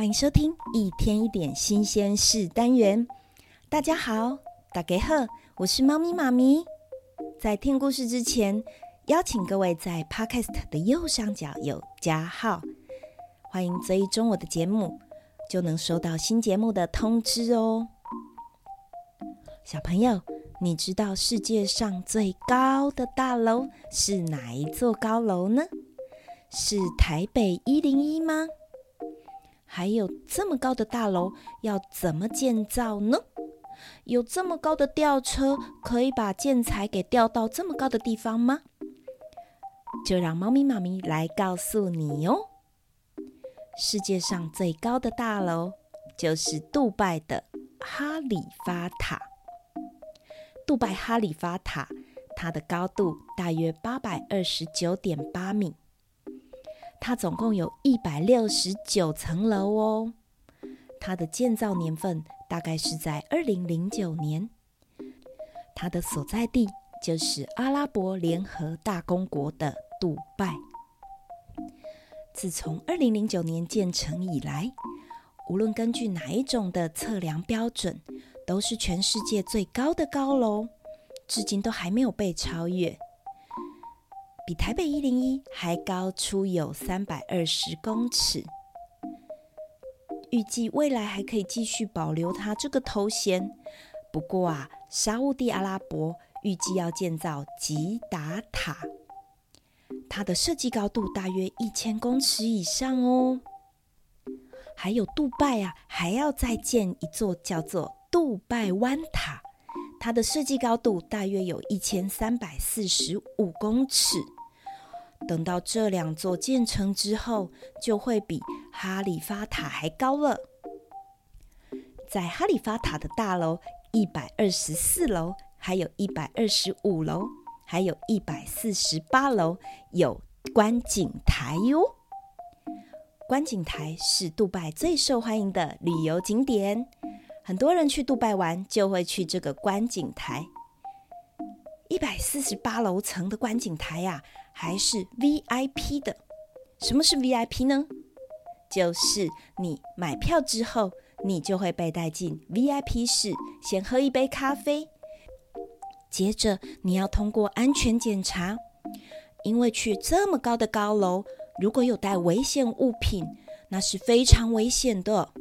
欢迎收听一天一点新鲜事单元。大家好，大家好，我是猫咪妈咪。在听故事之前，邀请各位在 Podcast 的右上角有加号，欢迎追踪我的节目，就能收到新节目的通知哦。小朋友，你知道世界上最高的大楼是哪一座高楼呢？是台北一零一吗？还有这么高的大楼要怎么建造呢？有这么高的吊车可以把建材给吊到这么高的地方吗？就让猫咪妈咪来告诉你哦。世界上最高的大楼就是杜拜的哈利法塔。杜拜哈利法塔，它的高度大约八百二十九点八米。它总共有一百六十九层楼哦，它的建造年份大概是在二零零九年。它的所在地就是阿拉伯联合大公国的杜拜。自从二零零九年建成以来，无论根据哪一种的测量标准，都是全世界最高的高楼，至今都还没有被超越。比台北一零一还高出有三百二十公尺，预计未来还可以继续保留它这个头衔。不过啊，沙乌地阿拉伯预计要建造吉达塔，它的设计高度大约一千公尺以上哦。还有杜拜啊，还要再建一座叫做杜拜湾塔，它的设计高度大约有一千三百四十五公尺。等到这两座建成之后，就会比哈利法塔还高了。在哈利法塔的大楼一百二十四楼，还有一百二十五楼，还有一百四十八楼有观景台哟。观景台是杜拜最受欢迎的旅游景点，很多人去杜拜玩就会去这个观景台。一百四十八楼层的观景台呀、还是 VIP 的。什么是 VIP 呢？就是你买票之后，你就会被带进 VIP 室，先喝一杯咖啡，接着你要通过安全检查，因为去这么高的高楼，如果有带危险物品，那是非常危险的。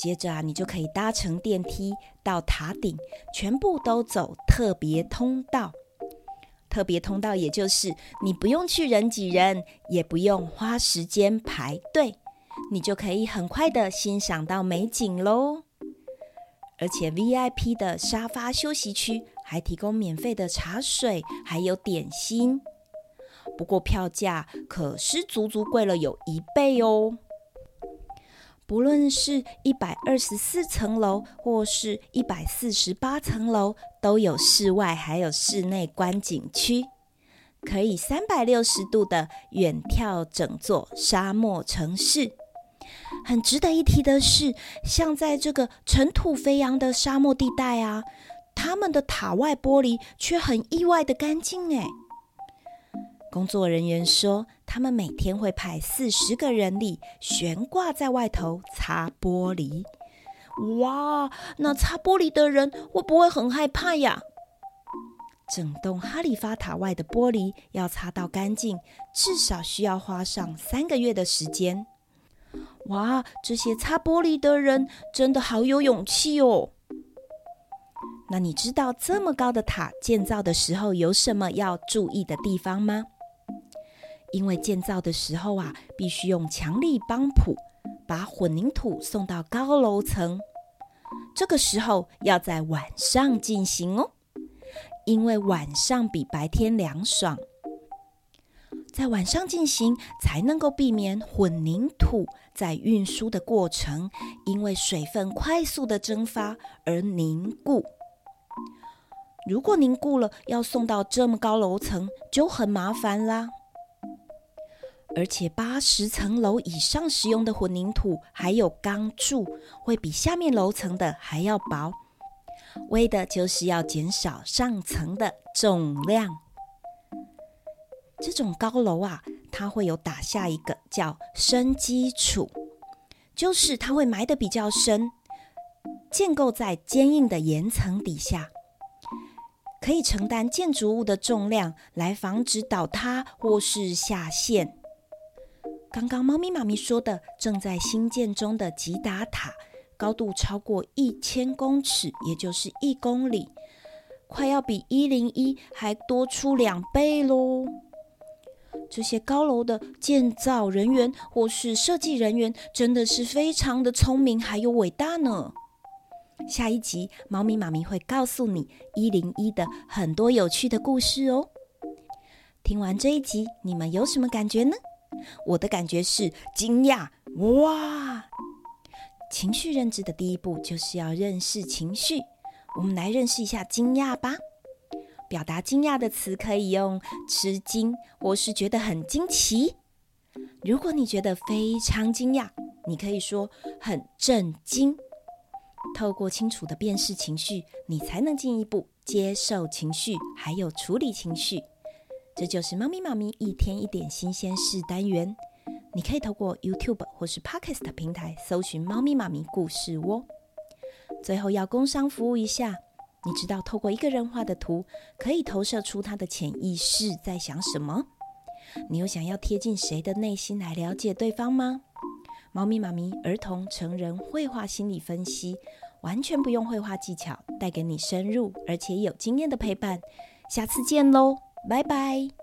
接着啊，你就可以搭乘电梯到塔顶，全部都走特别通道。特别通道，也就是你不用去人挤人，也不用花时间排队，你就可以很快的欣赏到美景喽。而且 VIP 的沙发休息区还提供免费的茶水，还有点心。不过票价可是足足贵了有一倍哦。不论是一百二十四层楼，或是一百四十八层楼，都有室外还有室内观景区，可以三百六十度的远眺整座沙漠城市。很值得一提的是，像在这个尘土飞扬的沙漠地带啊，他们的塔外玻璃却很意外的干净哎。工作人员说，他们每天会派四十个人力悬挂在外头擦玻璃。哇，那擦玻璃的人会不会很害怕呀？整栋哈利法塔外的玻璃要擦到干净，至少需要花上三个月的时间。哇，这些擦玻璃的人真的好有勇气哦。那你知道这么高的塔建造的时候有什么要注意的地方吗？因为建造的时候啊，必须用强力帮浦把混凝土送到高楼层。这个时候要在晚上进行哦，因为晚上比白天凉爽。在晚上进行才能够避免混凝土在运输的过程，因为水分快速的蒸发而凝固。如果凝固了，要送到这么高楼层就很麻烦啦。而且八十层楼以上使用的混凝土还有钢柱，会比下面楼层的还要薄，为的就是要减少上层的重量。这种高楼啊，它会有打下一个叫深基础，就是它会埋得比较深，建构在坚硬的岩层底下，可以承担建筑物的重量，来防止倒塌或是下陷。刚刚猫咪妈咪说的，正在兴建中的吉达塔，高度超过一千公尺，也就是一公里，快要比一零一还多出两倍喽。这些高楼的建造人员或是设计人员真的是非常的聪明，还有伟大呢。下一集，猫咪妈咪会告诉你一零一的很多有趣的故事哦。听完这一集，你们有什么感觉呢？我的感觉是惊讶，哇！情绪认知的第一步就是要认识情绪，我们来认识一下惊讶吧。表达惊讶的词可以用吃惊，或是觉得很惊奇。如果你觉得非常惊讶，你可以说很震惊。透过清楚的辨识情绪，你才能进一步接受情绪，还有处理情绪。这就是猫咪妈咪一天一点新鲜事单元。你可以透过 YouTube 或是 Podcast 平台搜寻“猫咪妈咪故事窝”。最后要工商服务一下。你知道透过一个人画的图，可以投射出他的潜意识在想什么？你有想要贴近谁的内心来了解对方吗？猫咪妈咪儿童成人绘画心理分析，完全不用绘画技巧，带给你深入而且有经验的陪伴。下次见喽，拜拜。